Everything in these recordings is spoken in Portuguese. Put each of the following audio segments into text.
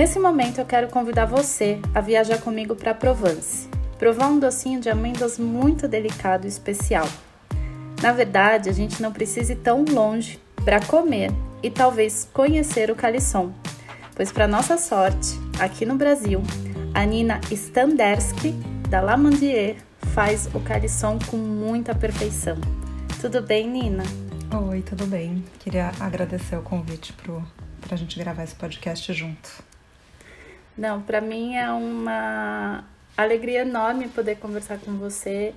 Nesse momento eu quero convidar você a viajar comigo para Provence, provar um docinho de amêndoas muito delicado e especial. Na verdade, a gente não precisa ir tão longe para comer e talvez conhecer o calisson, pois para nossa sorte, aqui no Brasil, a Nina Standerski da Lamandier faz o calisson com muita perfeição. Tudo bem, Nina? Oi, tudo bem. Queria agradecer o convite para a gente gravar esse podcast junto. Não, para mim é uma alegria enorme poder conversar com você,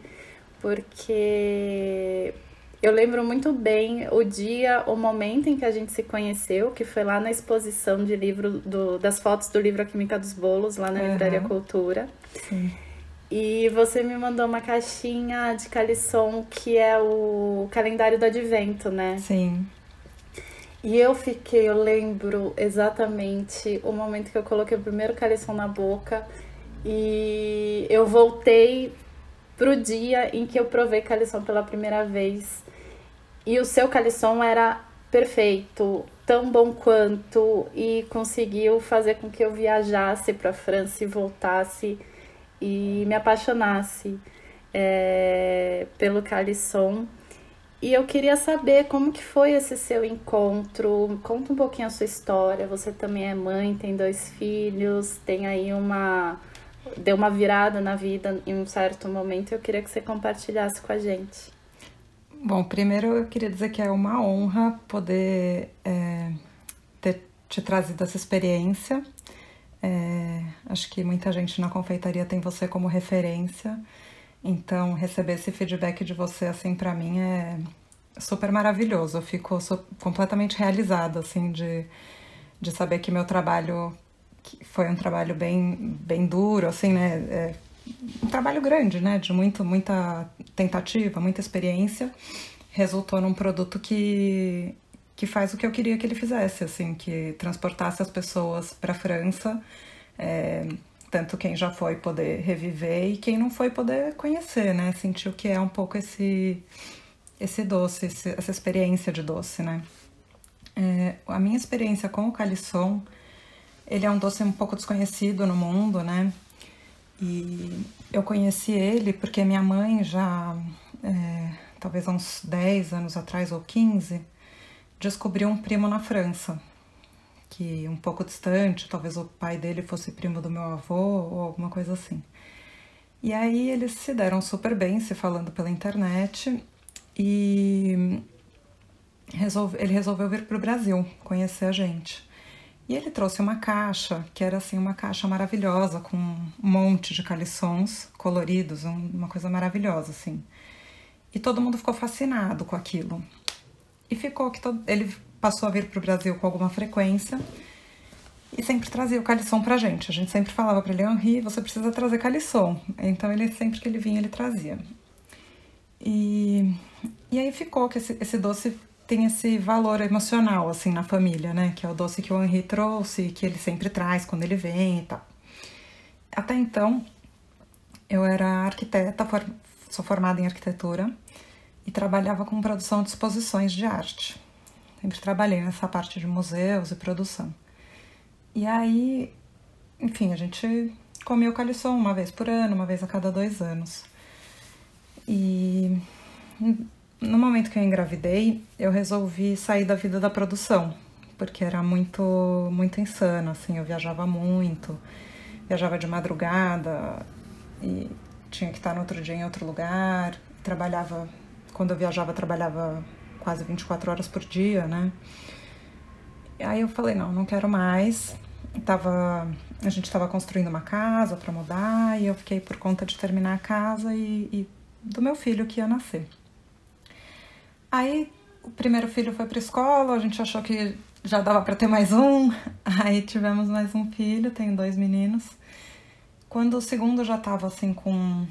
porque eu lembro muito bem o dia, o momento em que a gente se conheceu, que foi lá na exposição de livro do, das fotos do livro A Química dos Bolos, lá na uhum. Livraria Cultura. Sim. E você me mandou uma caixinha de calisson que é o calendário do advento, né? Sim. E eu fiquei, eu lembro exatamente o momento que eu coloquei o primeiro calisson na boca e eu voltei pro dia em que eu provei calisson pela primeira vez. E o seu calisson era perfeito, tão bom quanto e conseguiu fazer com que eu viajasse para a França e voltasse e me apaixonasse é, pelo calisson. E eu queria saber como que foi esse seu encontro. Conta um pouquinho a sua história. Você também é mãe, tem dois filhos, tem aí uma deu uma virada na vida em um certo momento. Eu queria que você compartilhasse com a gente. Bom, primeiro eu queria dizer que é uma honra poder é, ter te trazido essa experiência. É, acho que muita gente na confeitaria tem você como referência. Então, receber esse feedback de você, assim, para mim é super maravilhoso. Eu fico completamente realizada, assim, de, de saber que meu trabalho que foi um trabalho bem, bem duro, assim, né? É um trabalho grande, né? De muito, muita tentativa, muita experiência, resultou num produto que, que faz o que eu queria que ele fizesse, assim, que transportasse as pessoas para a França. É, tanto quem já foi poder reviver e quem não foi poder conhecer, né? Sentir o que é um pouco esse, esse doce, esse, essa experiência de doce, né? É, a minha experiência com o calisson, ele é um doce um pouco desconhecido no mundo, né? E eu conheci ele porque minha mãe já, é, talvez há uns 10 anos atrás ou 15, descobriu um primo na França que um pouco distante, talvez o pai dele fosse primo do meu avô ou alguma coisa assim. E aí eles se deram super bem se falando pela internet e resolve, ele resolveu vir para o Brasil conhecer a gente. E ele trouxe uma caixa, que era assim uma caixa maravilhosa, com um monte de calissons coloridos, uma coisa maravilhosa assim. E todo mundo ficou fascinado com aquilo. E ficou que todo, ele passou a vir para o Brasil com alguma frequência e sempre trazia o calisson pra gente. A gente sempre falava para ele, Henri, você precisa trazer calisson. Então ele sempre que ele vinha, ele trazia. E, e aí ficou que esse, esse doce tem esse valor emocional, assim, na família, né? Que é o doce que o Henri trouxe, que ele sempre traz quando ele vem e tal. Até então, eu era arquiteta, sou formada em arquitetura e trabalhava com produção de exposições de arte. Sempre trabalhei nessa parte de museus e produção. E aí, enfim, a gente comia o calisson uma vez por ano, uma vez a cada dois anos. E no momento que eu engravidei, eu resolvi sair da vida da produção, porque era muito, muito insano, assim, eu viajava muito, viajava de madrugada e tinha que estar no outro dia em outro lugar, trabalhava, quando eu viajava, trabalhava quase 24 horas por dia, né? Aí eu falei, não, não quero mais. Tava, a gente estava construindo uma casa para mudar e eu fiquei por conta de terminar a casa e, e do meu filho que ia nascer. Aí o primeiro filho foi para escola, a gente achou que já dava para ter mais um. Aí tivemos mais um filho, tenho dois meninos. Quando o segundo já estava assim com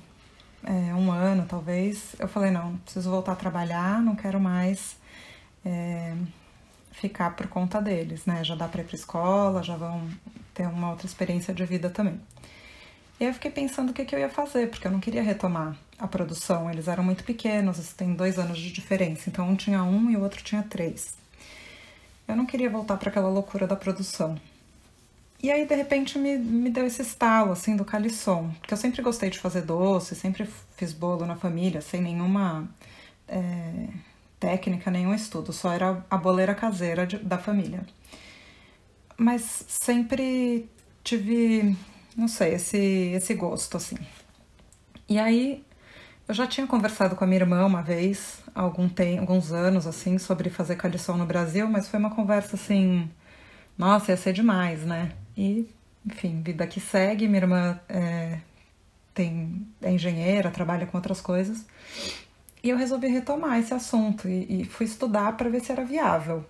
é, um ano talvez, eu falei, não, preciso voltar a trabalhar, não quero mais é, ficar por conta deles, né? Já dá para ir para escola, já vão ter uma outra experiência de vida também. E aí eu fiquei pensando o que, que eu ia fazer, porque eu não queria retomar a produção. Eles eram muito pequenos, tem dois anos de diferença, então um tinha um e o outro tinha três. Eu não queria voltar para aquela loucura da produção. E aí, de repente, me, me deu esse estalo, assim, do calisson. Porque eu sempre gostei de fazer doce, sempre fiz bolo na família, sem nenhuma é, técnica, nenhum estudo. Só era a boleira caseira de, da família. Mas sempre tive, não sei, esse, esse gosto, assim. E aí, eu já tinha conversado com a minha irmã uma vez, há algum tem, alguns anos, assim, sobre fazer calição no Brasil, mas foi uma conversa, assim, nossa, ia ser demais, né? E, enfim, vida que segue. Minha irmã é, tem, é engenheira, trabalha com outras coisas. E eu resolvi retomar esse assunto e, e fui estudar para ver se era viável.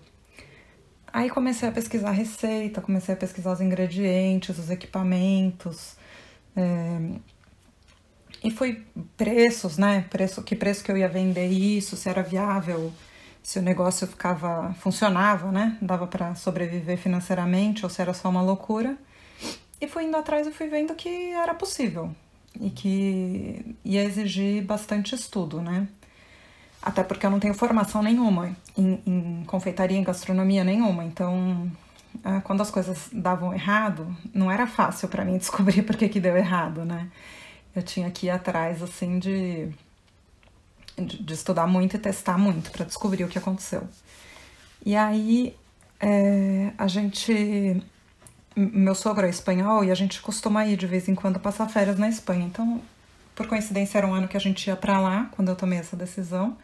Aí comecei a pesquisar a receita, comecei a pesquisar os ingredientes, os equipamentos. É, e fui preços, né? Preço, que preço que eu ia vender isso, se era viável se o negócio ficava funcionava, né? Dava para sobreviver financeiramente ou se era só uma loucura. E fui indo atrás e fui vendo que era possível e que ia exigir bastante estudo, né? Até porque eu não tenho formação nenhuma em, em confeitaria, em gastronomia nenhuma. Então, ah, quando as coisas davam errado, não era fácil para mim descobrir por que, que deu errado, né? Eu tinha que ir atrás, assim, de de, estudar muito e testar muito para descobrir o que aconteceu. E aí é, a gente. Meu sogro é espanhol e a gente costuma ir de vez em quando passar férias na Espanha. Então, por coincidência, era um ano que a gente ia para lá quando eu tomei essa decisão.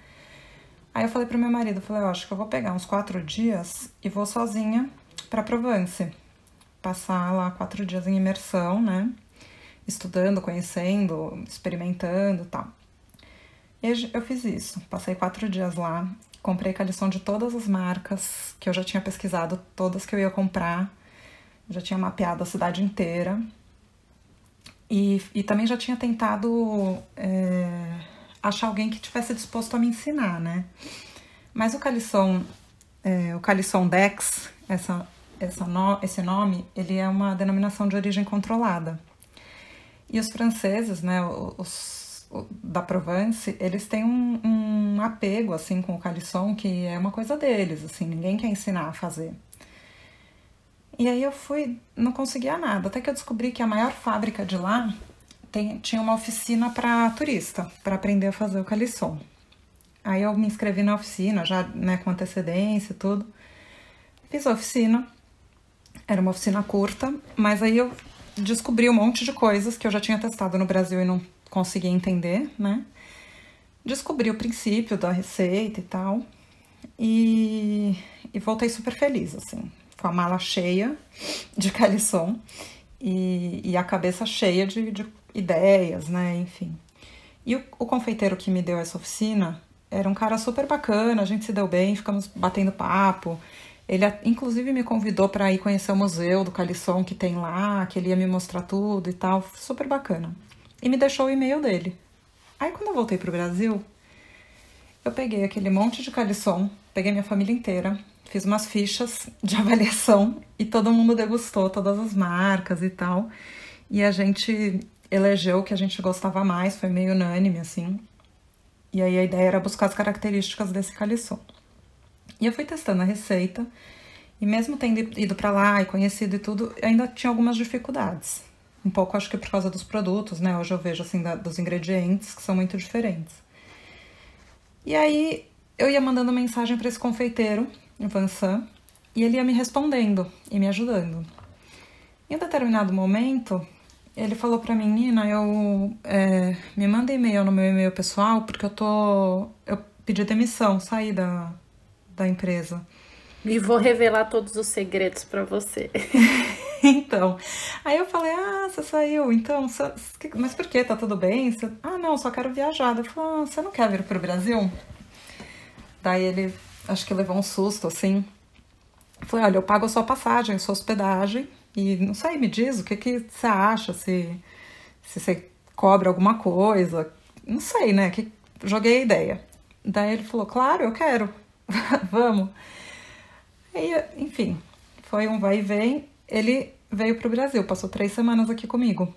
Aí eu falei pro meu marido, falei, eu acho que eu vou pegar uns quatro dias e vou sozinha para Provence. Passar lá quatro dias em imersão, né? Estudando, conhecendo, experimentando tal. Eu fiz isso. Passei quatro dias lá, comprei calição de todas as marcas que eu já tinha pesquisado, todas que eu ia comprar. Já tinha mapeado a cidade inteira. E, e também já tinha tentado é, achar alguém que tivesse disposto a me ensinar, né? Mas o calição, é, o calição Dex, essa, essa no, esse nome, ele é uma denominação de origem controlada. E os franceses, né, os da Provence, eles têm um, um, apego assim com o calisson que é uma coisa deles, assim, ninguém quer ensinar a fazer. E aí eu fui, não conseguia nada, até que eu descobri que a maior fábrica de lá tem, tinha uma oficina para turista, para aprender a fazer o calisson. Aí eu me inscrevi na oficina, já né, com antecedência e tudo. Fiz a oficina, era uma oficina curta, mas aí eu descobri um monte de coisas que eu já tinha testado no Brasil e não consegui entender, né? Descobri o princípio da receita e tal. E, e voltei super feliz, assim, com a mala cheia de calisson e, e a cabeça cheia de, de ideias, né? Enfim. E o, o confeiteiro que me deu essa oficina era um cara super bacana, a gente se deu bem, ficamos batendo papo. Ele, inclusive, me convidou para ir conhecer o museu do Calisson que tem lá, que ele ia me mostrar tudo e tal. Super bacana e me deixou o e-mail dele. Aí quando eu voltei pro Brasil, eu peguei aquele monte de calisson, peguei minha família inteira, fiz umas fichas de avaliação e todo mundo degustou todas as marcas e tal. E a gente elegeu o que a gente gostava mais, foi meio unânime assim. E aí a ideia era buscar as características desse calisson. E eu fui testando a receita, e mesmo tendo ido para lá e conhecido e tudo, ainda tinha algumas dificuldades. Um pouco acho que por causa dos produtos, né? Hoje eu vejo assim da, dos ingredientes que são muito diferentes. E aí eu ia mandando mensagem para esse confeiteiro, Vansan, e ele ia me respondendo e me ajudando. Em um determinado momento, ele falou para mim, Nina, eu é, me manda e-mail no meu e-mail pessoal porque eu tô eu pedi demissão, saí da, da empresa. E vou revelar todos os segredos para você. então, aí eu falei, ah, você saiu, então, você, mas por que? Tá tudo bem? Você, ah, não, só quero viajar. Eu falei, ah, você não quer vir pro Brasil? Daí ele, acho que levou um susto, assim. Falei, olha, eu pago a sua passagem, a sua hospedagem, e não sei, me diz o que, que você acha, se, se você cobra alguma coisa, não sei, né, que joguei a ideia. Daí ele falou, claro, eu quero, vamos. E, enfim, foi um vai e vem. Ele veio para o Brasil, passou três semanas aqui comigo.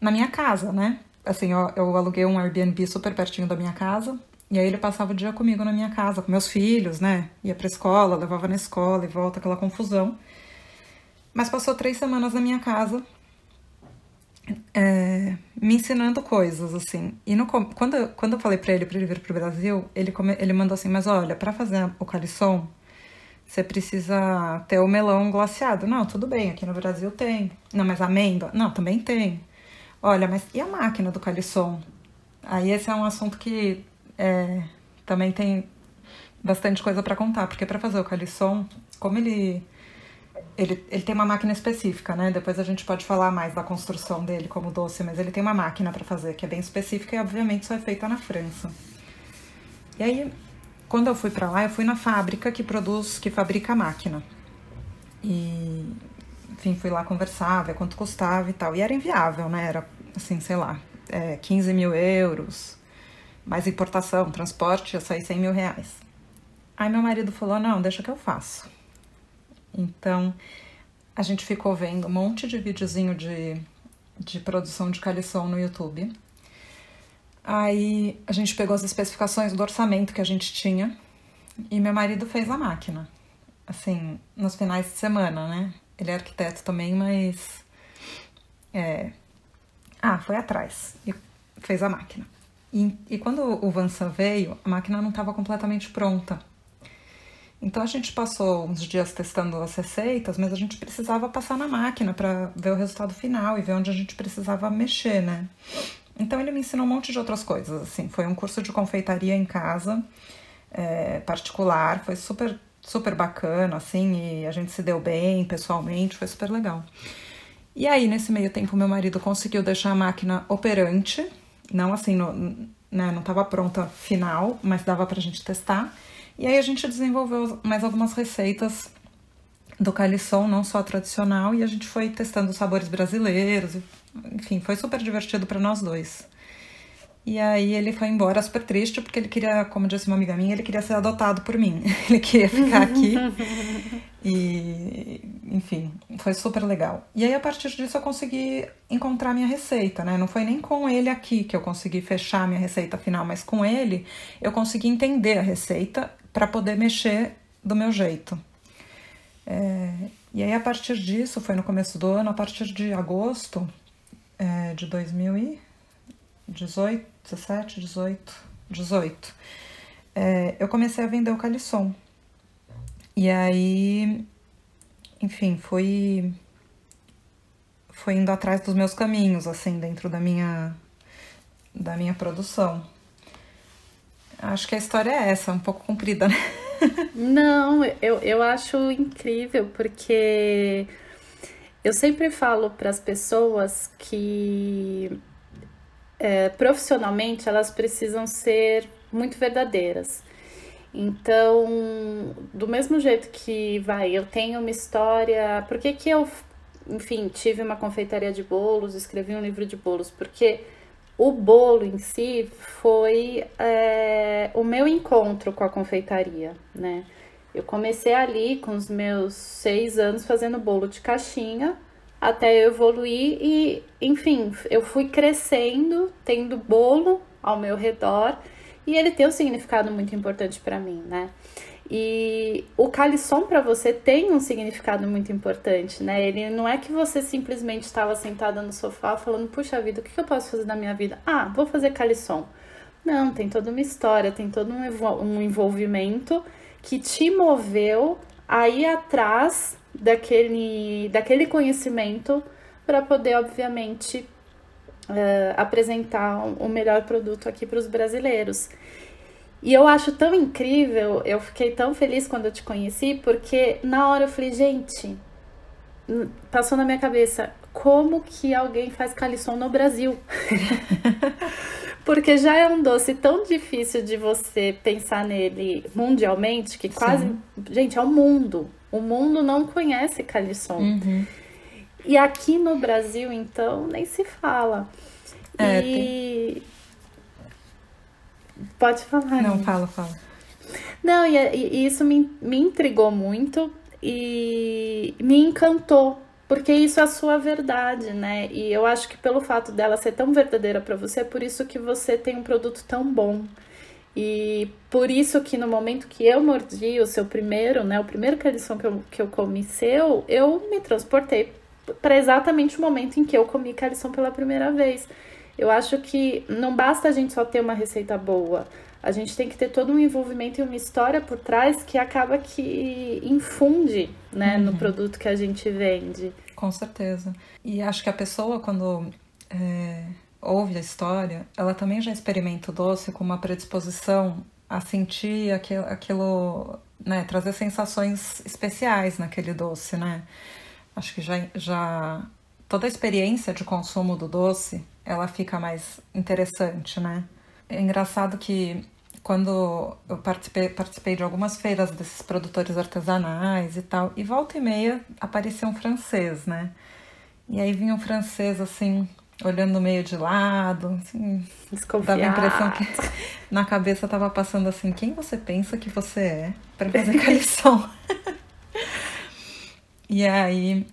Na minha casa, né? Assim, eu, eu aluguei um Airbnb super pertinho da minha casa. E aí ele passava o dia comigo na minha casa, com meus filhos, né? Ia pra escola, levava na escola e volta, aquela confusão. Mas passou três semanas na minha casa é, me ensinando coisas, assim. E no, quando, quando eu falei para ele para ele vir pro Brasil, ele, come, ele mandou assim: Mas olha, para fazer o calisson, você precisa ter o melão glaciado. Não, tudo bem, aqui no Brasil tem. Não, mas amêndoa? Não, também tem. Olha, mas e a máquina do calisson? Aí esse é um assunto que é, também tem bastante coisa para contar, porque para fazer o calisson, como ele ele, ele tem uma máquina específica, né? Depois a gente pode falar mais da construção dele como doce, mas ele tem uma máquina para fazer que é bem específica e obviamente só é feita na França. E aí, quando eu fui para lá, eu fui na fábrica que produz, que fabrica a máquina. E, enfim, fui lá conversar, ver quanto custava e tal. E era inviável, né? Era, assim, sei lá, é, 15 mil euros, mais importação, transporte, ia sair 100 mil reais. Aí meu marido falou, não, deixa que eu faço. Então, a gente ficou vendo um monte de videozinho de, de produção de calição no YouTube. Aí a gente pegou as especificações do orçamento que a gente tinha e meu marido fez a máquina. Assim, nos finais de semana, né? Ele é arquiteto também, mas. É... Ah, foi atrás e fez a máquina. E, e quando o Vansa veio, a máquina não estava completamente pronta. Então a gente passou uns dias testando as receitas, mas a gente precisava passar na máquina para ver o resultado final e ver onde a gente precisava mexer, né? Então ele me ensinou um monte de outras coisas, assim. Foi um curso de confeitaria em casa, é, particular, foi super, super bacana, assim, e a gente se deu bem pessoalmente, foi super legal. E aí, nesse meio tempo, meu marido conseguiu deixar a máquina operante, não assim, no, né, não estava pronta final, mas dava pra gente testar. E aí a gente desenvolveu mais algumas receitas do calisson, não só tradicional, e a gente foi testando sabores brasileiros. Enfim, foi super divertido para nós dois. E aí ele foi embora super triste, porque ele queria, como disse uma amiga minha, ele queria ser adotado por mim. Ele queria ficar aqui. e, enfim, foi super legal. E aí, a partir disso, eu consegui encontrar minha receita, né? Não foi nem com ele aqui que eu consegui fechar minha receita final, mas com ele eu consegui entender a receita para poder mexer do meu jeito. É, e aí, a partir disso, foi no começo do ano, a partir de agosto é, de 2018, 17, 18, 18, é, eu comecei a vender o calisson. E aí, enfim, fui, fui indo atrás dos meus caminhos, assim, dentro da minha, da minha produção. Acho que a história é essa, um pouco comprida, né? Não, eu, eu acho incrível, porque eu sempre falo para as pessoas que é, profissionalmente elas precisam ser muito verdadeiras. Então, do mesmo jeito que vai, eu tenho uma história. Por que, que eu, enfim, tive uma confeitaria de bolos, escrevi um livro de bolos? Porque o bolo em si foi é, o meu encontro com a confeitaria, né? Eu comecei ali com os meus seis anos fazendo bolo de caixinha até eu evoluir e, enfim, eu fui crescendo, tendo bolo ao meu redor e ele tem um significado muito importante para mim, né? E o calisson para você tem um significado muito importante, né? Ele não é que você simplesmente estava sentada no sofá falando, puxa vida, o que eu posso fazer na minha vida? Ah, vou fazer calisson. Não, tem toda uma história, tem todo um envolvimento que te moveu a ir atrás daquele, daquele conhecimento para poder, obviamente, uh, apresentar o melhor produto aqui para os brasileiros. E eu acho tão incrível, eu fiquei tão feliz quando eu te conheci, porque na hora eu falei, gente, passou na minha cabeça, como que alguém faz calisson no Brasil? porque já é um doce tão difícil de você pensar nele mundialmente, que quase, Sim. gente, é o mundo. O mundo não conhece calisson. Uhum. E aqui no Brasil, então, nem se fala. É, e tem... Pode falar. Não, fala, fala. Não, e, e isso me, me intrigou muito e me encantou, porque isso é a sua verdade, né? E eu acho que pelo fato dela ser tão verdadeira para você, é por isso que você tem um produto tão bom. E por isso que no momento que eu mordi o seu primeiro, né, o primeiro calisson que eu, que eu comi seu, eu me transportei para exatamente o momento em que eu comi calisson pela primeira vez. Eu acho que não basta a gente só ter uma receita boa. A gente tem que ter todo um envolvimento e uma história por trás que acaba que infunde né, uhum. no produto que a gente vende. Com certeza. E acho que a pessoa, quando é, ouve a história, ela também já experimenta o doce com uma predisposição a sentir aquilo, aquilo né, trazer sensações especiais naquele doce, né? Acho que já, já toda a experiência de consumo do doce, ela fica mais interessante, né? É engraçado que quando eu participei, participei de algumas feiras desses produtores artesanais e tal, e volta e meia aparecia um francês, né? E aí vinha um francês assim, olhando meio de lado, assim, dava a impressão que na cabeça tava passando assim, quem você pensa que você é para fazer calição? e aí,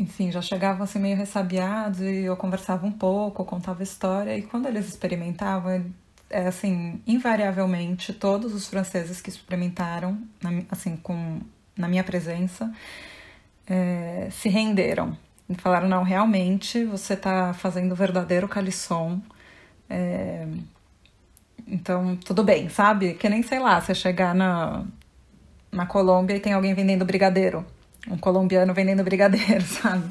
enfim, já chegavam assim meio ressabiados e eu conversava um pouco, contava história e quando eles experimentavam, é assim, invariavelmente todos os franceses que experimentaram, assim, com na minha presença, é, se renderam e falaram, não, realmente você está fazendo o verdadeiro calisson. É... Então, tudo bem, sabe? Que nem, sei lá, você chegar na, na Colômbia e tem alguém vendendo brigadeiro. Um colombiano vendendo brigadeiro, sabe?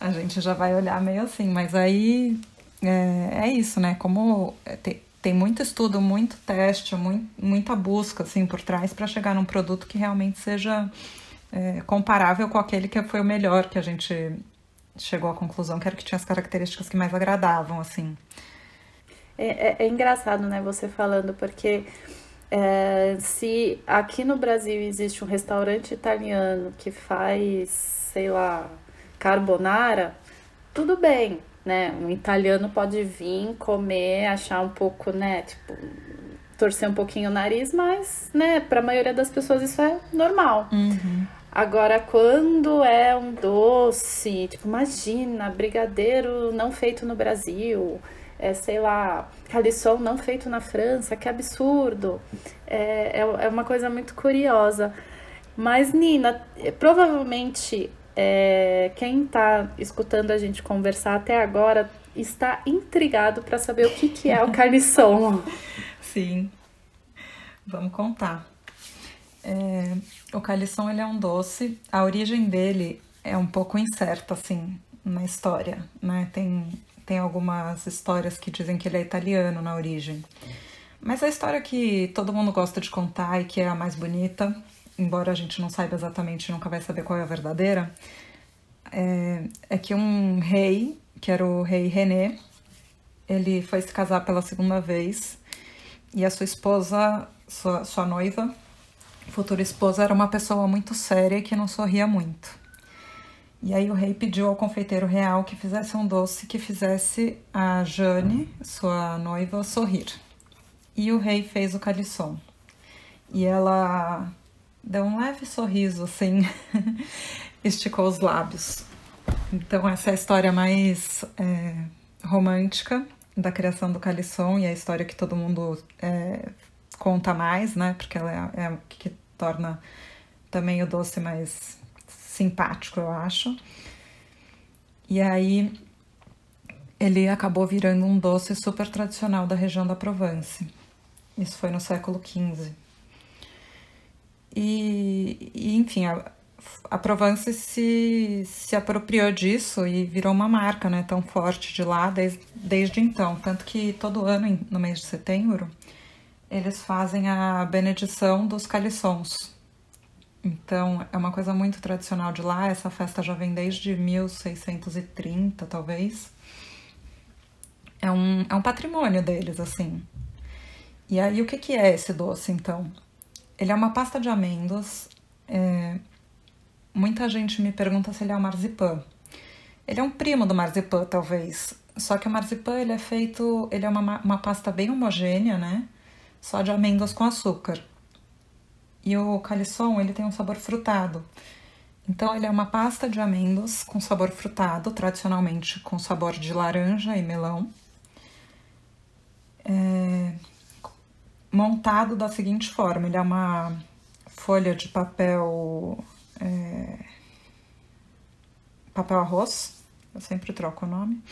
A gente já vai olhar meio assim, mas aí é, é isso, né? Como tem, tem muito estudo, muito teste, muito, muita busca assim por trás para chegar num produto que realmente seja é, comparável com aquele que foi o melhor que a gente chegou à conclusão que era que tinha as características que mais agradavam, assim. É, é, é engraçado, né, você falando, porque é, se aqui no Brasil existe um restaurante italiano que faz, sei lá, carbonara, tudo bem, né? Um italiano pode vir comer, achar um pouco, né, tipo, torcer um pouquinho o nariz, mas, né, para a maioria das pessoas isso é normal. Uhum. Agora, quando é um doce, tipo, imagina, brigadeiro não feito no Brasil, é, sei lá, calisson não feito na França, que absurdo. É, é, é uma coisa muito curiosa. Mas, Nina, provavelmente é, quem está escutando a gente conversar até agora está intrigado para saber o que, que é o calisson. Sim, vamos contar. É, o calisson ele é um doce. A origem dele é um pouco incerta assim na história, né? Tem tem algumas histórias que dizem que ele é italiano na origem. Mas a história que todo mundo gosta de contar e que é a mais bonita, embora a gente não saiba exatamente, nunca vai saber qual é a verdadeira, é, é que um rei, que era o rei René, ele foi se casar pela segunda vez e a sua esposa, sua, sua noiva, futura esposa era uma pessoa muito séria e que não sorria muito. E aí o rei pediu ao confeiteiro real que fizesse um doce que fizesse a Jane, sua noiva, sorrir. E o rei fez o calisson. E ela deu um leve sorriso, assim, esticou os lábios. Então essa é a história mais é, romântica da criação do calisson e a história que todo mundo é, conta mais, né? Porque ela é, é que torna também o doce mais simpático, eu acho. E aí ele acabou virando um doce super tradicional da região da Provence. Isso foi no século XV. E, e enfim, a, a Provence se, se apropriou disso e virou uma marca né, tão forte de lá desde, desde então. Tanto que todo ano, no mês de setembro, eles fazem a benedição dos caliçons. Então, é uma coisa muito tradicional de lá. Essa festa já vem desde 1630, talvez. É um, é um patrimônio deles, assim. E aí, o que, que é esse doce, então? Ele é uma pasta de amêndoas. É... Muita gente me pergunta se ele é um marzipan. Ele é um primo do marzipan, talvez. Só que o marzipan, ele é feito... Ele é uma, uma pasta bem homogênea, né? só de amêndoas com açúcar. E o calisson, ele tem um sabor frutado. Então, ele é uma pasta de amêndoas com sabor frutado, tradicionalmente com sabor de laranja e melão. É, montado da seguinte forma: ele é uma folha de papel. É, papel arroz, eu sempre troco o nome.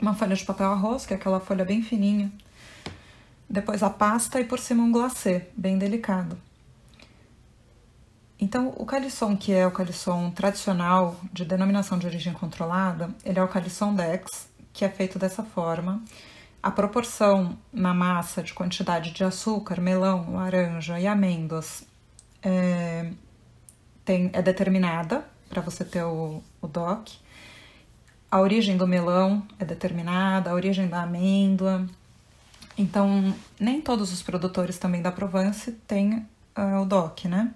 Uma folha de papel arroz, que é aquela folha bem fininha. Depois a pasta e por cima um glacê, bem delicado. Então, o calisson, que é o calisson tradicional de denominação de origem controlada, ele é o calisson Dex, que é feito dessa forma. A proporção na massa de quantidade de açúcar, melão, laranja e amêndoas é, tem, é determinada para você ter o, o DOC. A origem do melão é determinada, a origem da amêndoa. Então, nem todos os produtores também da Provence têm uh, o DOC, né?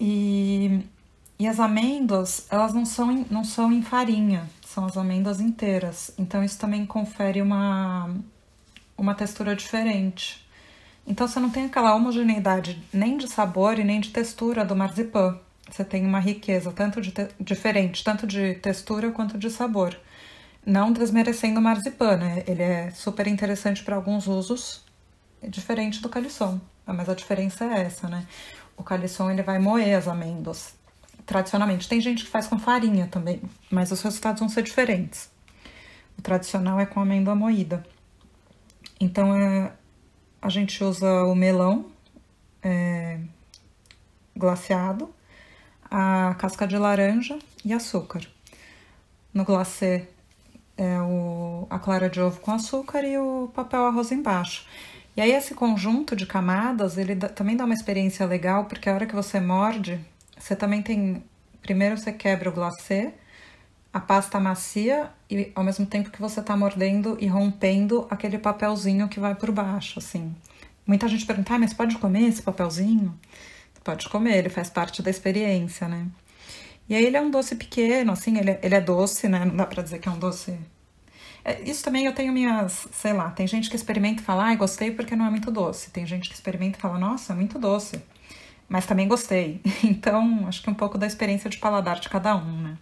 E, e as amêndoas, elas não são, não são em farinha, são as amêndoas inteiras. Então isso também confere uma, uma textura diferente. Então você não tem aquela homogeneidade nem de sabor e nem de textura do marzipan. Você tem uma riqueza tanto de diferente, tanto de textura quanto de sabor. Não desmerecendo o marzipan, né? Ele é super interessante para alguns usos, diferente do calisson. Mas a diferença é essa, né? O calisson ele vai moer as amêndoas. Tradicionalmente, tem gente que faz com farinha também, mas os resultados vão ser diferentes. O tradicional é com amêndoa moída. Então, é, a gente usa o melão é, glaciado, a casca de laranja e açúcar. No glacê é o, a clara de ovo com açúcar e o papel arroz embaixo. E aí esse conjunto de camadas, ele também dá uma experiência legal, porque a hora que você morde, você também tem... Primeiro você quebra o glacê, a pasta macia e ao mesmo tempo que você está mordendo e rompendo aquele papelzinho que vai por baixo, assim. Muita gente pergunta, ah, mas pode comer esse papelzinho? Pode comer, ele faz parte da experiência, né? E aí ele é um doce pequeno, assim, ele é, ele é doce, né? Não dá pra dizer que é um doce isso também eu tenho minhas, sei lá, tem gente que experimenta e fala, ah, gostei porque não é muito doce. Tem gente que experimenta e fala, nossa, é muito doce. Mas também gostei. Então, acho que um pouco da experiência de paladar de cada um, né?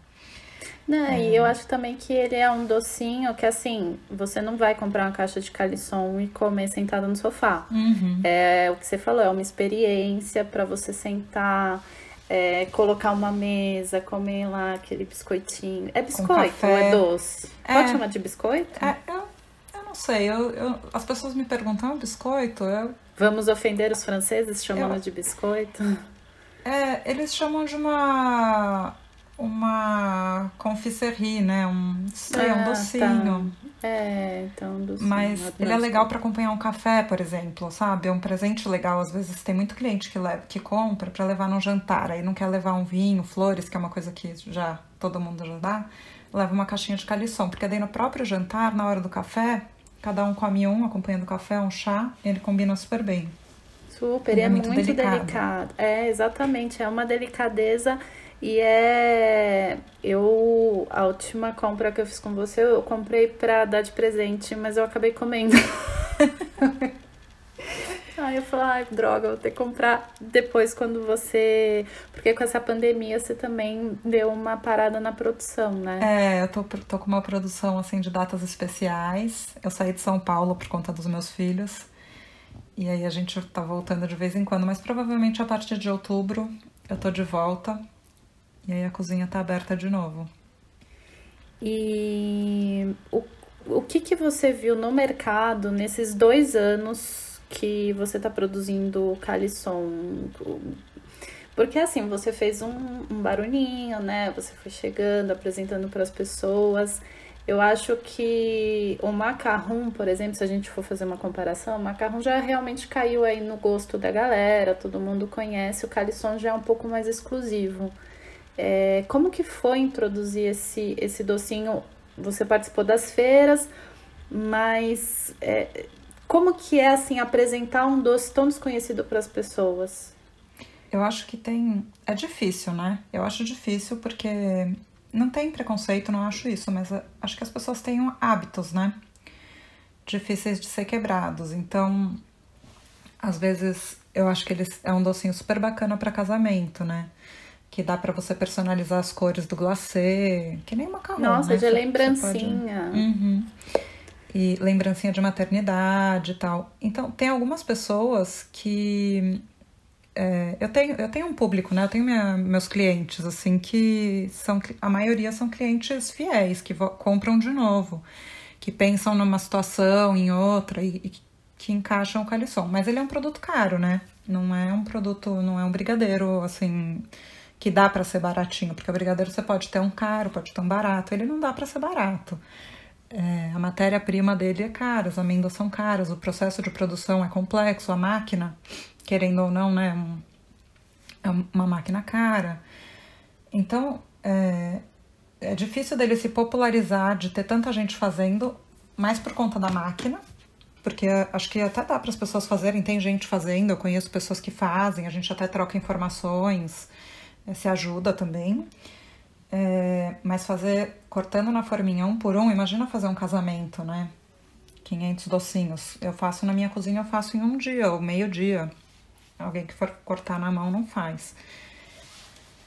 Não, é. e eu acho também que ele é um docinho que, assim, você não vai comprar uma caixa de calisson e comer sentado no sofá. Uhum. É o que você falou, é uma experiência para você sentar é, colocar uma mesa, comer lá aquele biscoitinho. É biscoito ou é doce? É, Pode chamar de biscoito? É, eu, eu não sei. Eu, eu, as pessoas me perguntam, é biscoito? Eu... Vamos ofender os franceses chamando de biscoito? É, eles chamam de uma uma confiserie, né? Um, ah, um docinho. Tá. É, então docinho. Mas ele é legal para acompanhar um café, por exemplo, sabe? É um presente legal. Às vezes tem muito cliente que, leva, que compra para levar num jantar, aí não quer levar um vinho, flores, que é uma coisa que já todo mundo já dá, leva uma caixinha de calisson, porque daí no próprio jantar, na hora do café, cada um come um, acompanhando o café, um chá, ele combina super bem. Super, e é, é muito, muito delicado. delicado. É, exatamente, é uma delicadeza e é. Eu. A última compra que eu fiz com você, eu comprei pra dar de presente, mas eu acabei comendo. Aí eu falei, ai, droga, vou ter que comprar depois quando você. Porque com essa pandemia você também deu uma parada na produção, né? É, eu tô, tô com uma produção assim de datas especiais. Eu saí de São Paulo por conta dos meus filhos. E aí a gente tá voltando de vez em quando, mas provavelmente a partir de outubro eu tô de volta e aí a cozinha tá aberta de novo. E o, o que, que você viu no mercado nesses dois anos que você tá produzindo o Calisson? Porque assim, você fez um, um barulhinho, né? Você foi chegando, apresentando para as pessoas. Eu acho que o macarrão, por exemplo, se a gente for fazer uma comparação, o macarrão já realmente caiu aí no gosto da galera, todo mundo conhece. O calisson já é um pouco mais exclusivo. É, como que foi introduzir esse, esse docinho? Você participou das feiras, mas é, como que é assim apresentar um doce tão desconhecido para as pessoas? Eu acho que tem. É difícil, né? Eu acho difícil porque não tem preconceito, não acho isso, mas acho que as pessoas têm hábitos, né? Difíceis de ser quebrados. Então, às vezes, eu acho que eles é um docinho super bacana para casamento, né? Que dá para você personalizar as cores do glacê, que nem macarrão. Nossa, né? de lembrancinha. Pode... Uhum. e lembrancinha de maternidade e tal. Então, tem algumas pessoas que. É, eu, tenho, eu tenho um público, né? Eu tenho minha, meus clientes, assim, que são. A maioria são clientes fiéis, que compram de novo, que pensam numa situação, em outra, e, e que encaixam o calisson. Mas ele é um produto caro, né? Não é um produto, não é um brigadeiro, assim, que dá para ser baratinho, porque o brigadeiro você pode ter um caro, pode ter um barato, ele não dá para ser barato. É, a matéria-prima dele é cara, as amêndoas são caras, o processo de produção é complexo, a máquina, querendo ou não, né, um, é uma máquina cara. Então, é, é difícil dele se popularizar, de ter tanta gente fazendo, mais por conta da máquina, porque acho que até dá para as pessoas fazerem, tem gente fazendo, eu conheço pessoas que fazem, a gente até troca informações, é, se ajuda também. É, mas fazer cortando na forminha um por um, imagina fazer um casamento, né? 500 docinhos. Eu faço na minha cozinha, eu faço em um dia ou meio dia. Alguém que for cortar na mão não faz.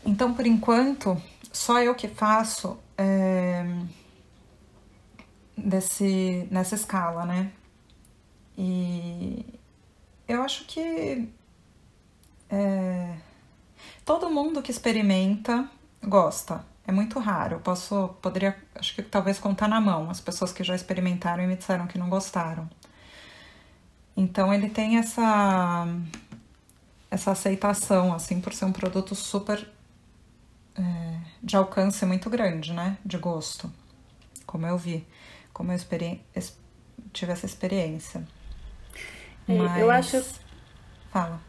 Então, por enquanto, só eu que faço é, desse, nessa escala, né? E eu acho que é, todo mundo que experimenta gosta. É muito raro. Eu posso, poderia, acho que talvez contar na mão as pessoas que já experimentaram e me disseram que não gostaram. Então ele tem essa essa aceitação, assim, por ser um produto super é, de alcance muito grande, né? De gosto, como eu vi, como eu tive essa experiência. Mas... Eu acho. Fala.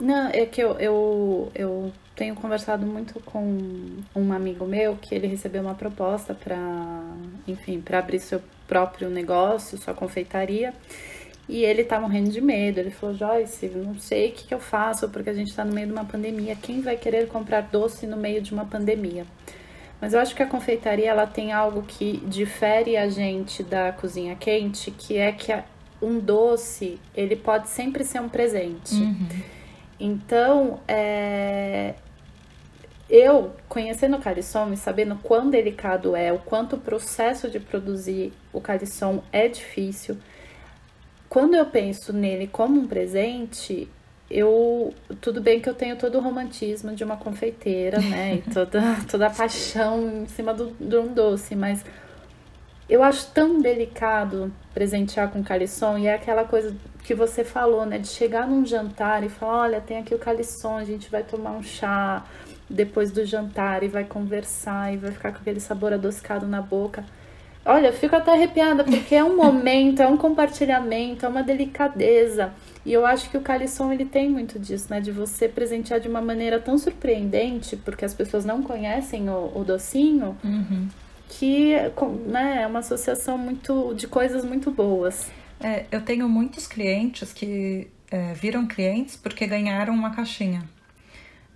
Não, é que eu, eu, eu tenho conversado muito com um amigo meu que ele recebeu uma proposta para, enfim, para abrir seu próprio negócio, sua confeitaria. E ele tá morrendo de medo. Ele falou: Joyce, não sei o que, que eu faço porque a gente tá no meio de uma pandemia. Quem vai querer comprar doce no meio de uma pandemia? Mas eu acho que a confeitaria ela tem algo que difere a gente da cozinha quente, que é que um doce ele pode sempre ser um presente. Uhum. Então, é, eu, conhecendo o calisson e sabendo quão delicado é, o quanto o processo de produzir o calisson é difícil, quando eu penso nele como um presente, eu tudo bem que eu tenho todo o romantismo de uma confeiteira, né, e toda toda a paixão em cima do, de um doce, mas eu acho tão delicado presentear com calisson e é aquela coisa que você falou, né, de chegar num jantar e falar, olha, tem aqui o calisson, a gente vai tomar um chá, depois do jantar e vai conversar e vai ficar com aquele sabor adocicado na boca. Olha, eu fico até arrepiada porque é um momento, é um compartilhamento, é uma delicadeza. E eu acho que o calisson ele tem muito disso, né? De você presentear de uma maneira tão surpreendente, porque as pessoas não conhecem o, o docinho, uhum. que né, é uma associação muito de coisas muito boas. É, eu tenho muitos clientes que é, viram clientes porque ganharam uma caixinha.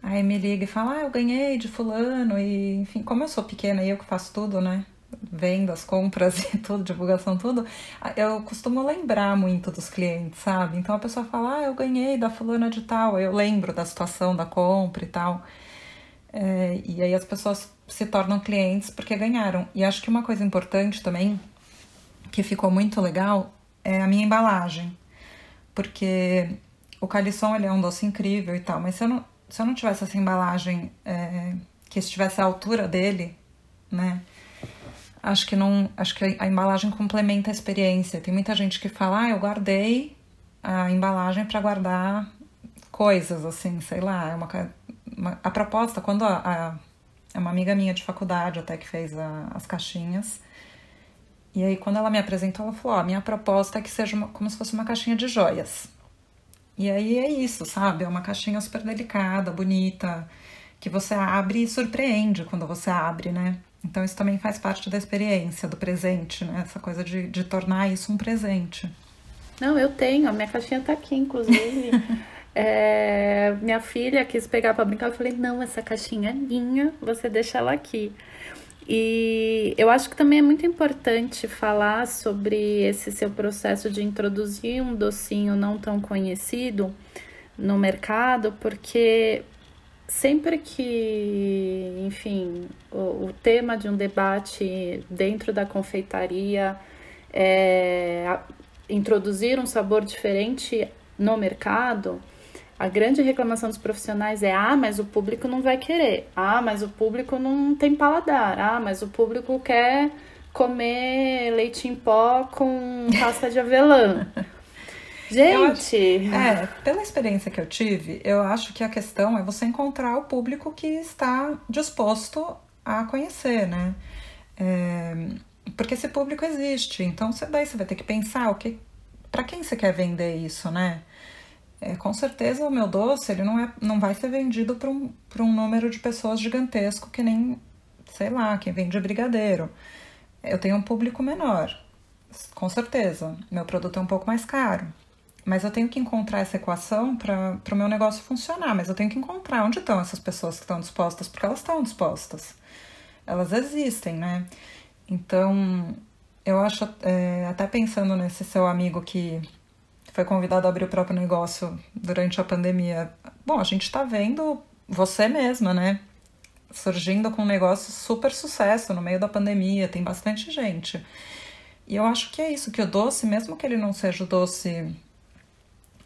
Aí me liga e fala, ah, eu ganhei de fulano, e enfim, como eu sou pequena e eu que faço tudo, né? Vendas, compras e tudo, divulgação, tudo, eu costumo lembrar muito dos clientes, sabe? Então a pessoa fala, ah, eu ganhei da fulana de tal, eu lembro da situação da compra e tal. É, e aí as pessoas se tornam clientes porque ganharam. E acho que uma coisa importante também, que ficou muito legal, é a minha embalagem. Porque o calisson ele é um doce incrível e tal, mas se eu não, se eu não tivesse essa embalagem é, que estivesse à altura dele, né? Acho que não, acho que a embalagem complementa a experiência. Tem muita gente que fala, ah, eu guardei a embalagem para guardar coisas, assim, sei lá, é uma, uma a proposta quando a, a, é uma amiga minha de faculdade até que fez a, as caixinhas. E aí, quando ela me apresentou, ela falou: Ó, oh, minha proposta é que seja uma, como se fosse uma caixinha de joias. E aí é isso, sabe? É uma caixinha super delicada, bonita, que você abre e surpreende quando você abre, né? Então isso também faz parte da experiência, do presente, né? Essa coisa de, de tornar isso um presente. Não, eu tenho, a minha caixinha tá aqui, inclusive. é, minha filha quis pegar para brincar, eu falei, não, essa caixinha é minha, você deixa ela aqui. E eu acho que também é muito importante falar sobre esse seu processo de introduzir um docinho não tão conhecido no mercado, porque sempre que, enfim, o, o tema de um debate dentro da confeitaria é, introduzir um sabor diferente no mercado, a grande reclamação dos profissionais é: ah, mas o público não vai querer, ah, mas o público não tem paladar, ah, mas o público quer comer leite em pó com pasta de avelã. Gente! É, pela experiência que eu tive, eu acho que a questão é você encontrar o público que está disposto a conhecer, né? É, porque esse público existe, então você, daí você vai ter que pensar o que, para quem você quer vender isso, né? É, com certeza o meu doce ele não, é, não vai ser vendido para um, um número de pessoas gigantesco que nem, sei lá, quem vende brigadeiro. Eu tenho um público menor, com certeza. Meu produto é um pouco mais caro. Mas eu tenho que encontrar essa equação para o meu negócio funcionar. Mas eu tenho que encontrar onde estão essas pessoas que estão dispostas, porque elas estão dispostas. Elas existem, né? Então, eu acho, é, até pensando nesse seu amigo que foi convidado a abrir o próprio negócio durante a pandemia. Bom, a gente está vendo você mesma, né? Surgindo com um negócio super sucesso no meio da pandemia, tem bastante gente. E eu acho que é isso, que o doce, mesmo que ele não seja o doce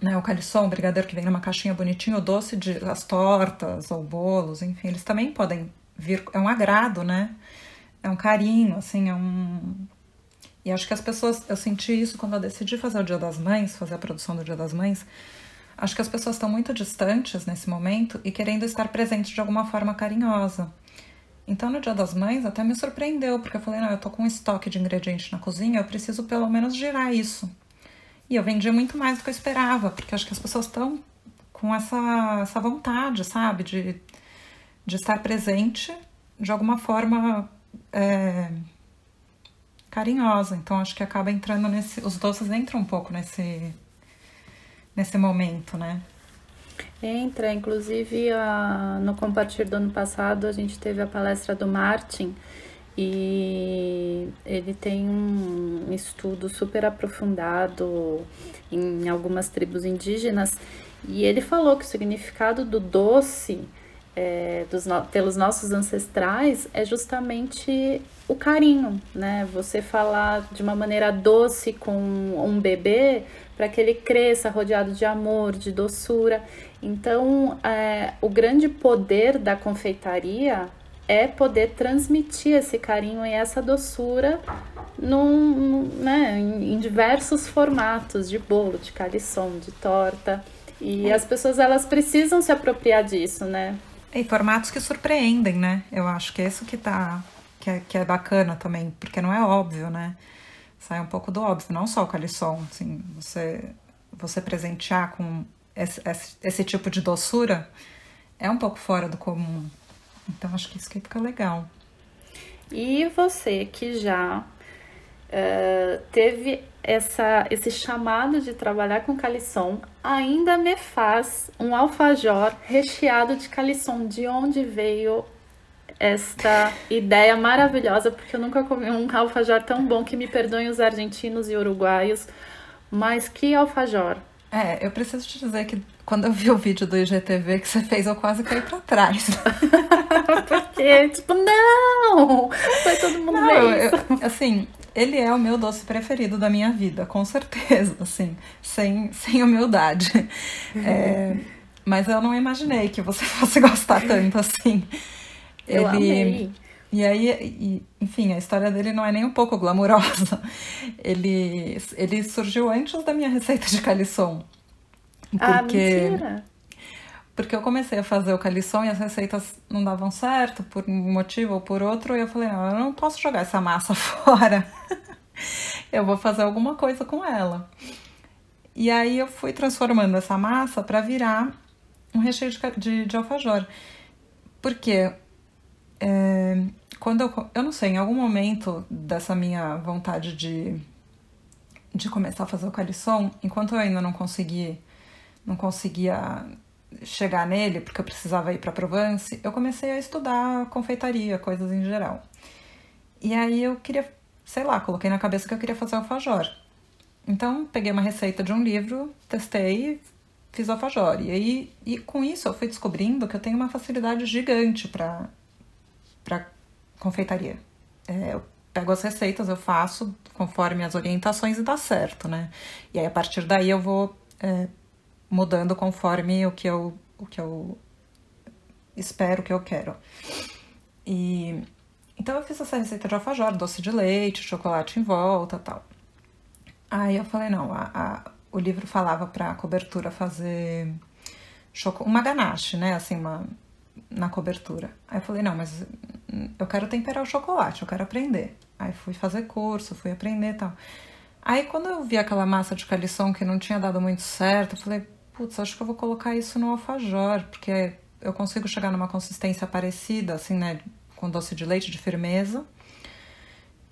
né, o calisson, o brigadeiro que vem numa caixinha bonitinho, o doce de as tortas ou bolos, enfim, eles também podem vir, é um agrado, né? É um carinho, assim, é um e acho que as pessoas, eu senti isso quando eu decidi fazer o Dia das Mães, fazer a produção do Dia das Mães. Acho que as pessoas estão muito distantes nesse momento e querendo estar presentes de alguma forma carinhosa. Então, no Dia das Mães, até me surpreendeu, porque eu falei: não, eu tô com um estoque de ingredientes na cozinha, eu preciso pelo menos girar isso. E eu vendi muito mais do que eu esperava, porque acho que as pessoas estão com essa, essa vontade, sabe, de, de estar presente de alguma forma é, carinhosa. Então acho que acaba entrando nesse. Os doces entram um pouco nesse, nesse momento, né? Entra, inclusive a, no Compartir do ano passado a gente teve a palestra do Martin e ele tem um estudo super aprofundado em algumas tribos indígenas e ele falou que o significado do doce é, dos, pelos nossos ancestrais é justamente o carinho, né? Você falar de uma maneira doce com um bebê para que ele cresça rodeado de amor, de doçura. Então, é, o grande poder da confeitaria é poder transmitir esse carinho e essa doçura num, né, em, em, diversos formatos de bolo, de calisson, de torta. E é. as pessoas elas precisam se apropriar disso, né? E formatos que surpreendem, né? Eu acho que é isso que tá que é, que é bacana também, porque não é óbvio, né? Sai um pouco do óbvio, não só o calisson, assim, você você presentear com esse, esse, esse tipo de doçura é um pouco fora do comum. Então acho que isso que fica legal. E você que já uh, teve essa, esse chamado de trabalhar com calisson, ainda me faz um alfajor recheado de calisson. De onde veio esta ideia maravilhosa? Porque eu nunca comi um alfajor tão bom que me perdoem os argentinos e uruguaios, mas que alfajor! É, eu preciso te dizer que quando eu vi o vídeo do IGTV que você fez, eu quase caí pra trás. Porque, tipo, não! Foi todo mundo não, eu, Assim, ele é o meu doce preferido da minha vida, com certeza, assim, sem, sem humildade. É, mas eu não imaginei que você fosse gostar tanto assim. Eu ele, amei. E aí, e, enfim, a história dele não é nem um pouco glamurosa. Ele, ele surgiu antes da minha receita de calisson. Ah, porque, ah, mentira! Porque eu comecei a fazer o calisson e as receitas não davam certo, por um motivo ou por outro, e eu falei, não, eu não posso jogar essa massa fora. eu vou fazer alguma coisa com ela. E aí eu fui transformando essa massa para virar um recheio de, de, de alfajor. Porque é, quando eu, eu não sei, em algum momento dessa minha vontade de, de começar a fazer o calisson, enquanto eu ainda não consegui, não conseguia chegar nele, porque eu precisava ir para Provence, eu comecei a estudar confeitaria, coisas em geral. E aí eu queria, sei lá, coloquei na cabeça que eu queria fazer alfajor. Então, peguei uma receita de um livro, testei, fiz alfajor. E aí, e com isso eu fui descobrindo que eu tenho uma facilidade gigante para para confeitaria. É, pego as receitas, eu faço conforme as orientações e dá certo, né? E aí a partir daí eu vou é, mudando conforme o que eu, o que eu espero que eu quero. E então eu fiz essa receita de alfajor, doce de leite, chocolate em volta, tal. Aí eu falei não, a, a o livro falava para cobertura fazer uma ganache, né? Assim, uma na cobertura. Aí eu falei, não, mas eu quero temperar o chocolate, eu quero aprender. Aí fui fazer curso, fui aprender e tal. Aí quando eu vi aquela massa de calição que não tinha dado muito certo, eu falei, putz, acho que eu vou colocar isso no alfajor, porque eu consigo chegar numa consistência parecida, assim, né, com doce de leite de firmeza.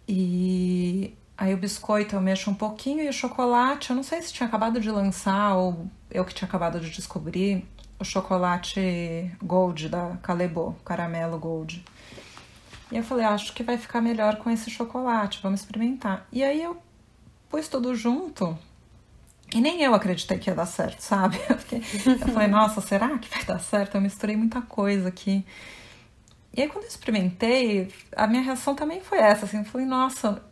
E aí o biscoito eu mexo um pouquinho e o chocolate, eu não sei se tinha acabado de lançar ou eu que tinha acabado de descobrir o chocolate gold da Calebo, caramelo gold. E eu falei, acho que vai ficar melhor com esse chocolate, vamos experimentar. E aí eu pus tudo junto e nem eu acreditei que ia dar certo, sabe? Eu, falei, nossa, será que vai dar certo? Eu misturei muita coisa aqui. E aí quando eu experimentei, a minha reação também foi essa, assim, eu falei, nossa,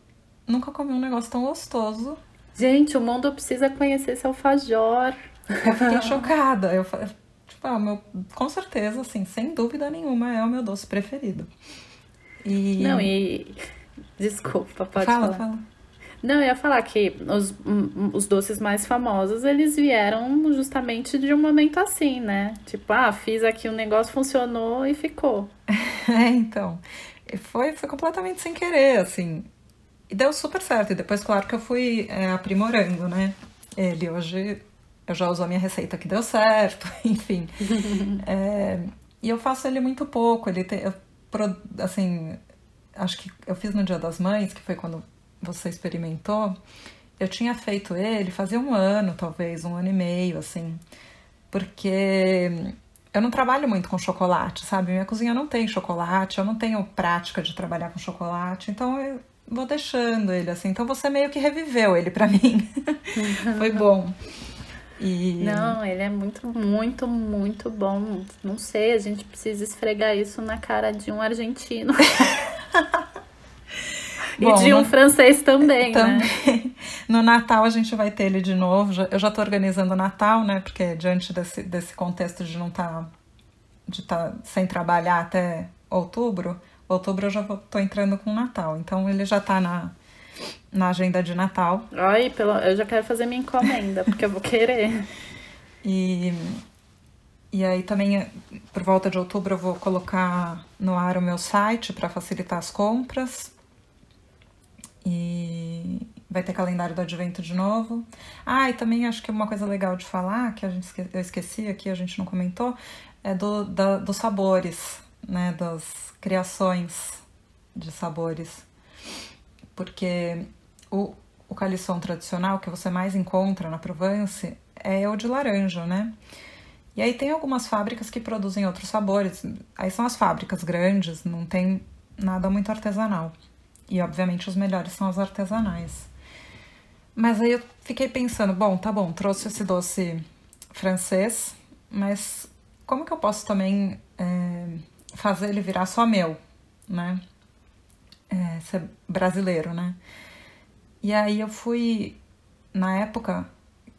nunca comi um negócio tão gostoso. Gente, o mundo precisa conhecer seu alfajor. Eu fiquei chocada. Eu falei, tipo, ah, meu, com certeza, assim, sem dúvida nenhuma, é o meu doce preferido. E... Não, e. Desculpa, pode fala, falar. Fala. Não, eu ia falar que os, os doces mais famosos, eles vieram justamente de um momento assim, né? Tipo, ah, fiz aqui um negócio, funcionou e ficou. é, então. Foi, foi completamente sem querer, assim. E deu super certo. E depois, claro que eu fui é, aprimorando, né? Ele hoje eu já uso a minha receita que deu certo, enfim. é, e eu faço ele muito pouco. Ele tem, eu assim, acho que eu fiz no Dia das Mães, que foi quando você experimentou. Eu tinha feito ele fazia um ano, talvez, um ano e meio, assim. Porque eu não trabalho muito com chocolate, sabe? Minha cozinha não tem chocolate, eu não tenho prática de trabalhar com chocolate, então eu vou deixando ele assim. Então você meio que reviveu ele para mim. Foi bom. E... Não, ele é muito, muito, muito bom. Não sei, a gente precisa esfregar isso na cara de um argentino. e bom, de um no... francês também, também, né? No Natal a gente vai ter ele de novo. Eu já tô organizando o Natal, né? Porque diante desse, desse contexto de não estar tá, de estar tá sem trabalhar até outubro, outubro eu já tô entrando com o Natal. Então ele já tá na na agenda de Natal. Ai, pelo... eu já quero fazer minha encomenda, porque eu vou querer. E, e aí também, por volta de outubro, eu vou colocar no ar o meu site para facilitar as compras. E vai ter calendário do advento de novo. Ah, e também acho que uma coisa legal de falar, que a gente eu esqueci aqui, a gente não comentou, é do, da, dos sabores, né? Das criações de sabores porque o, o calisson tradicional que você mais encontra na Provence é o de laranja, né? E aí tem algumas fábricas que produzem outros sabores. Aí são as fábricas grandes, não tem nada muito artesanal. E obviamente os melhores são os artesanais. Mas aí eu fiquei pensando, bom, tá bom, trouxe esse doce francês, mas como que eu posso também é, fazer ele virar só meu, né? é, ser brasileiro, né? E aí eu fui, na época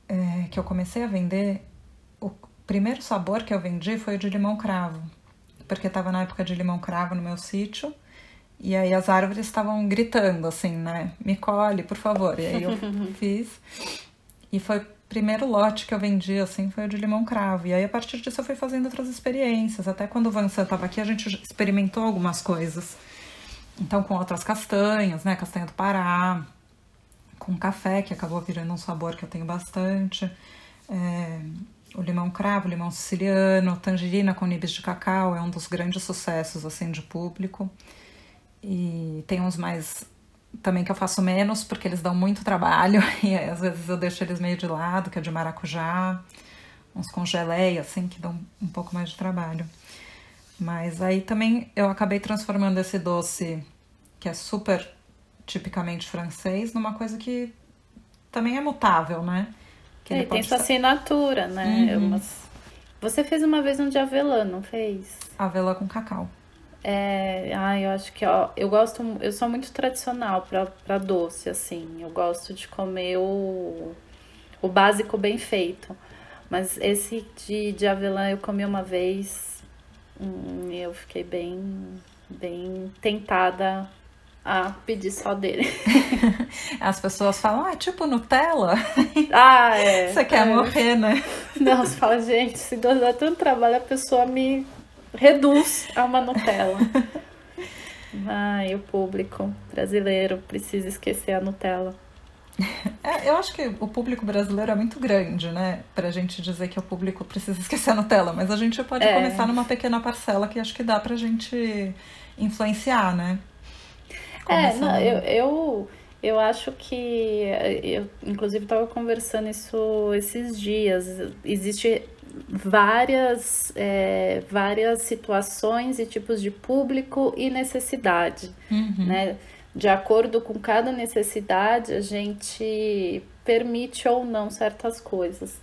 é, que eu comecei a vender, o primeiro sabor que eu vendi foi o de limão cravo, porque estava na época de limão cravo no meu sítio. E aí as árvores estavam gritando assim, né? Me colhe, por favor. E aí eu fiz. E foi o primeiro lote que eu vendi, assim, foi o de limão cravo. E aí a partir disso eu fui fazendo outras experiências. Até quando o Vansan estava aqui, a gente experimentou algumas coisas. Então, com outras castanhas, né? Castanha do Pará, com café, que acabou virando um sabor que eu tenho bastante. É, o limão cravo, limão siciliano, tangerina com nibs de cacau é um dos grandes sucessos, assim, de público. E tem uns mais também que eu faço menos, porque eles dão muito trabalho, e às vezes eu deixo eles meio de lado, que é de maracujá, uns com geleia, assim, que dão um pouco mais de trabalho. Mas aí também eu acabei transformando esse doce, que é super tipicamente francês, numa coisa que também é mutável, né? Que é, tem sua assinatura, né? Uhum. Você fez uma vez um de avelã, não fez? Avelã com cacau. É, ah, eu acho que ó, eu gosto, eu sou muito tradicional para doce, assim. Eu gosto de comer o, o básico bem feito. Mas esse de, de avelã eu comi uma vez, hum, eu fiquei bem, bem tentada a pedir só dele. As pessoas falam, ah, é tipo Nutella. Ah, é. Você quer é. morrer, né? Não, você fala, gente, se dá tanto trabalho, a pessoa me reduz a uma Nutella. Ai, o público brasileiro precisa esquecer a Nutella. É, eu acho que o público brasileiro é muito grande, né? Pra gente dizer que o público precisa esquecer a Nutella, mas a gente pode é. começar numa pequena parcela que acho que dá pra gente influenciar, né? Começando... É, não, eu, eu, eu acho que. Eu, inclusive, estava conversando isso esses dias. Existe várias, é, várias situações e tipos de público e necessidade, uhum. né? De acordo com cada necessidade, a gente permite ou não certas coisas.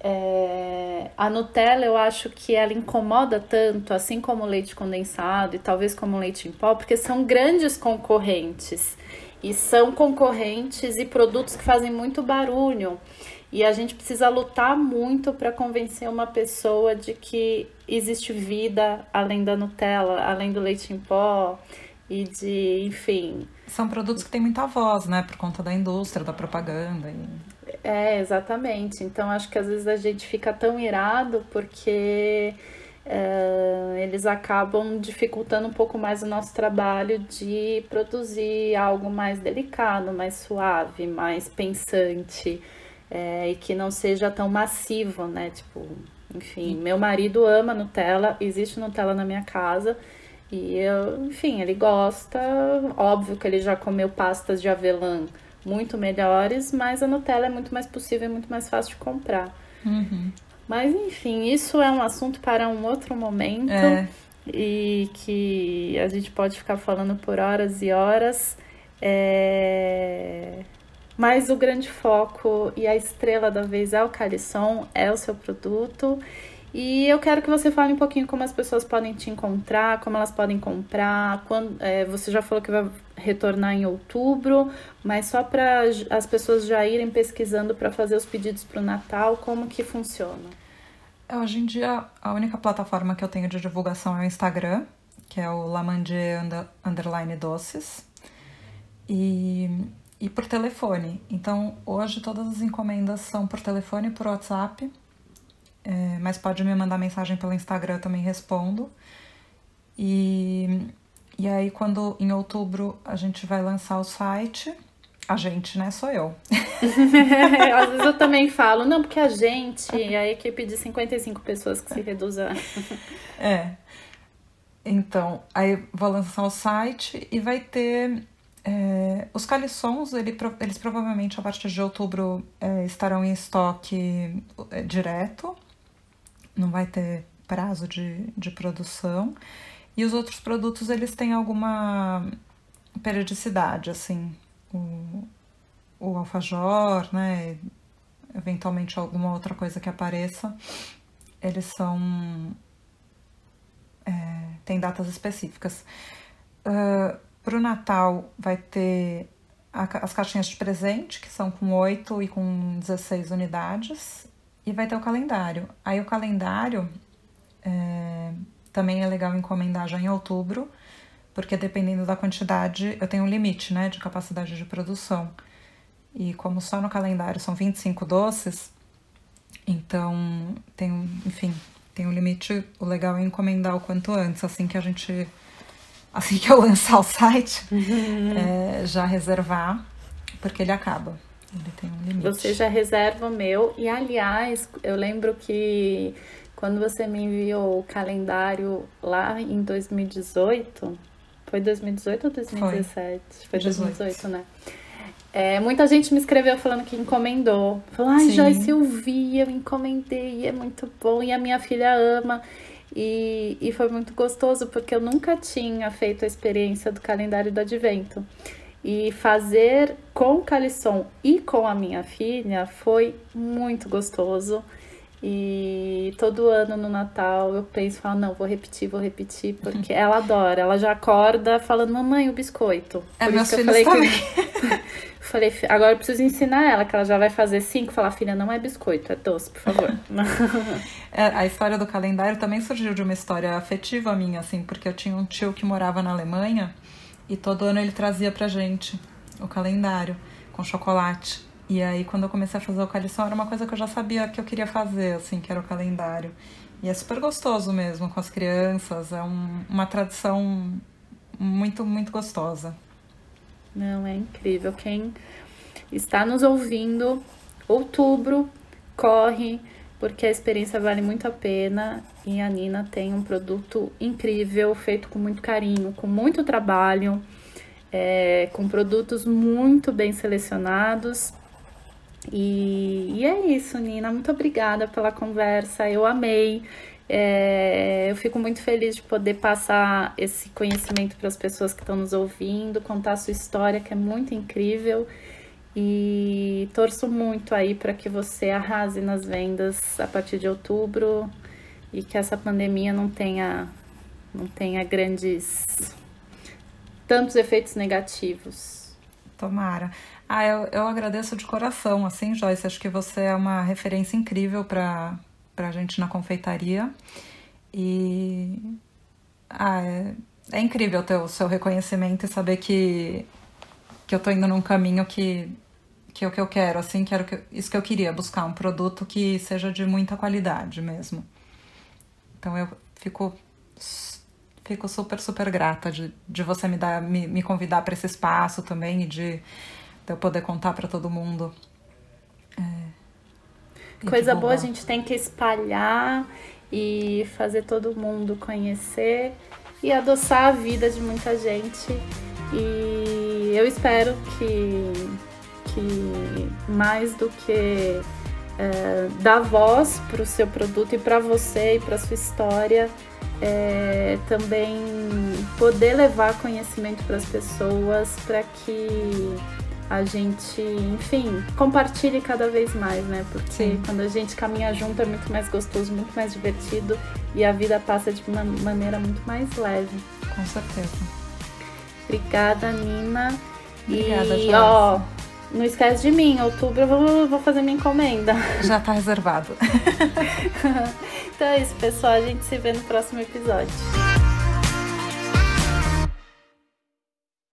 É, a Nutella, eu acho que ela incomoda tanto, assim como o leite condensado e talvez como o leite em pó, porque são grandes concorrentes. E são concorrentes e produtos que fazem muito barulho. E a gente precisa lutar muito para convencer uma pessoa de que existe vida além da Nutella, além do leite em pó e de, enfim. São produtos que têm muita voz, né? Por conta da indústria, da propaganda. E... É, exatamente. Então acho que às vezes a gente fica tão irado porque é, eles acabam dificultando um pouco mais o nosso trabalho de produzir algo mais delicado, mais suave, mais pensante é, e que não seja tão massivo, né? Tipo, enfim, meu marido ama Nutella, existe Nutella na minha casa e eu, enfim, ele gosta. Óbvio que ele já comeu pastas de avelã muito melhores, mas a Nutella é muito mais possível e muito mais fácil de comprar. Uhum. Mas enfim, isso é um assunto para um outro momento é. e que a gente pode ficar falando por horas e horas. É... Mas o grande foco e a estrela da vez é o Calisson, é o seu produto. E eu quero que você fale um pouquinho como as pessoas podem te encontrar, como elas podem comprar. Quando, é, você já falou que vai retornar em outubro, mas só para as pessoas já irem pesquisando para fazer os pedidos para o Natal, como que funciona? Hoje em dia, a única plataforma que eu tenho de divulgação é o Instagram, que é o Lamandier Underline Doces. E e por telefone. Então, hoje todas as encomendas são por telefone e por WhatsApp, é, mas pode me mandar mensagem pelo Instagram, eu também respondo. E, e aí, quando em outubro a gente vai lançar o site, a gente, né? Sou eu. Às vezes eu também falo, não, porque a gente, a equipe de 55 pessoas que se reduz a. é. Então, aí vou lançar o site e vai ter é, os calissons, ele, eles provavelmente a partir de outubro é, estarão em estoque é, direto, não vai ter prazo de, de produção. E os outros produtos, eles têm alguma periodicidade, assim, o, o alfajor, né, eventualmente alguma outra coisa que apareça, eles são... É, datas específicas. Uh, para o Natal vai ter as caixinhas de presente, que são com 8 e com 16 unidades, e vai ter o calendário. Aí o calendário é, também é legal encomendar já em outubro, porque dependendo da quantidade, eu tenho um limite né, de capacidade de produção. E como só no calendário são 25 doces, então tem, enfim, tem um limite. O legal é encomendar o quanto antes, assim que a gente assim que eu lançar o site, uhum. é, já reservar, porque ele acaba. Ele tem um limite. Você já reserva o meu. E aliás, eu lembro que quando você me enviou o calendário lá em 2018, foi 2018 ou 2017? Foi, foi 2018, né? É, muita gente me escreveu falando que encomendou. Falou, ai, Joyce, eu vi, eu encomendei, é muito bom, e a minha filha ama. E, e foi muito gostoso porque eu nunca tinha feito a experiência do calendário do advento. E fazer com o Calisson e com a minha filha foi muito gostoso. E todo ano no Natal eu penso, falo, não, vou repetir, vou repetir, porque ela adora. Ela já acorda falando, mamãe, o biscoito. É, Por meus isso que eu filhos falei também. que. falei, "Fi- agora eu preciso ensinar ela, que ela já vai fazer cinco. Falar, filha, não é biscoito, é doce, por favor. É, a história do calendário também surgiu de uma história afetiva minha, assim, porque eu tinha um tio que morava na Alemanha e todo ano ele trazia pra gente o calendário com chocolate. E aí, quando eu comecei a fazer o calição, era uma coisa que eu já sabia que eu queria fazer, assim, que era o calendário. E é super gostoso mesmo com as crianças, é um- uma tradição muito, muito gostosa. Não, é incrível. Quem está nos ouvindo, outubro, corre, porque a experiência vale muito a pena. E a Nina tem um produto incrível, feito com muito carinho, com muito trabalho, é, com produtos muito bem selecionados. E, e é isso, Nina. Muito obrigada pela conversa. Eu amei. É, eu fico muito feliz de poder passar esse conhecimento para as pessoas que estão nos ouvindo, contar a sua história, que é muito incrível. E torço muito aí para que você arrase nas vendas a partir de outubro e que essa pandemia não tenha, não tenha grandes tantos efeitos negativos. Tomara. Ah, eu, eu agradeço de coração, assim, Joyce. Acho que você é uma referência incrível para a gente na confeitaria. E ah, é, é incrível ter o seu reconhecimento e saber que, que eu tô indo num caminho que, que é o que eu quero, assim, que era que, isso que eu queria, buscar um produto que seja de muita qualidade mesmo. Então eu fico fico super, super grata de, de você me dar, me, me convidar para esse espaço também e de, de eu poder contar para todo mundo. É, Coisa boa a gente tem que espalhar e fazer todo mundo conhecer e adoçar a vida de muita gente. E eu espero que, que mais do que é, dar voz para o seu produto e para você e para sua história, é, também poder levar conhecimento para as pessoas para que a gente, enfim, compartilhe cada vez mais, né? Porque Sim. quando a gente caminha junto é muito mais gostoso, muito mais divertido e a vida passa de uma maneira muito mais leve. Com certeza. Obrigada, Nina. Obrigada, e Joyce. ó, não esquece de mim, em outubro eu vou, vou fazer minha encomenda. Já tá reservado. Então é isso, pessoal. A gente se vê no próximo episódio.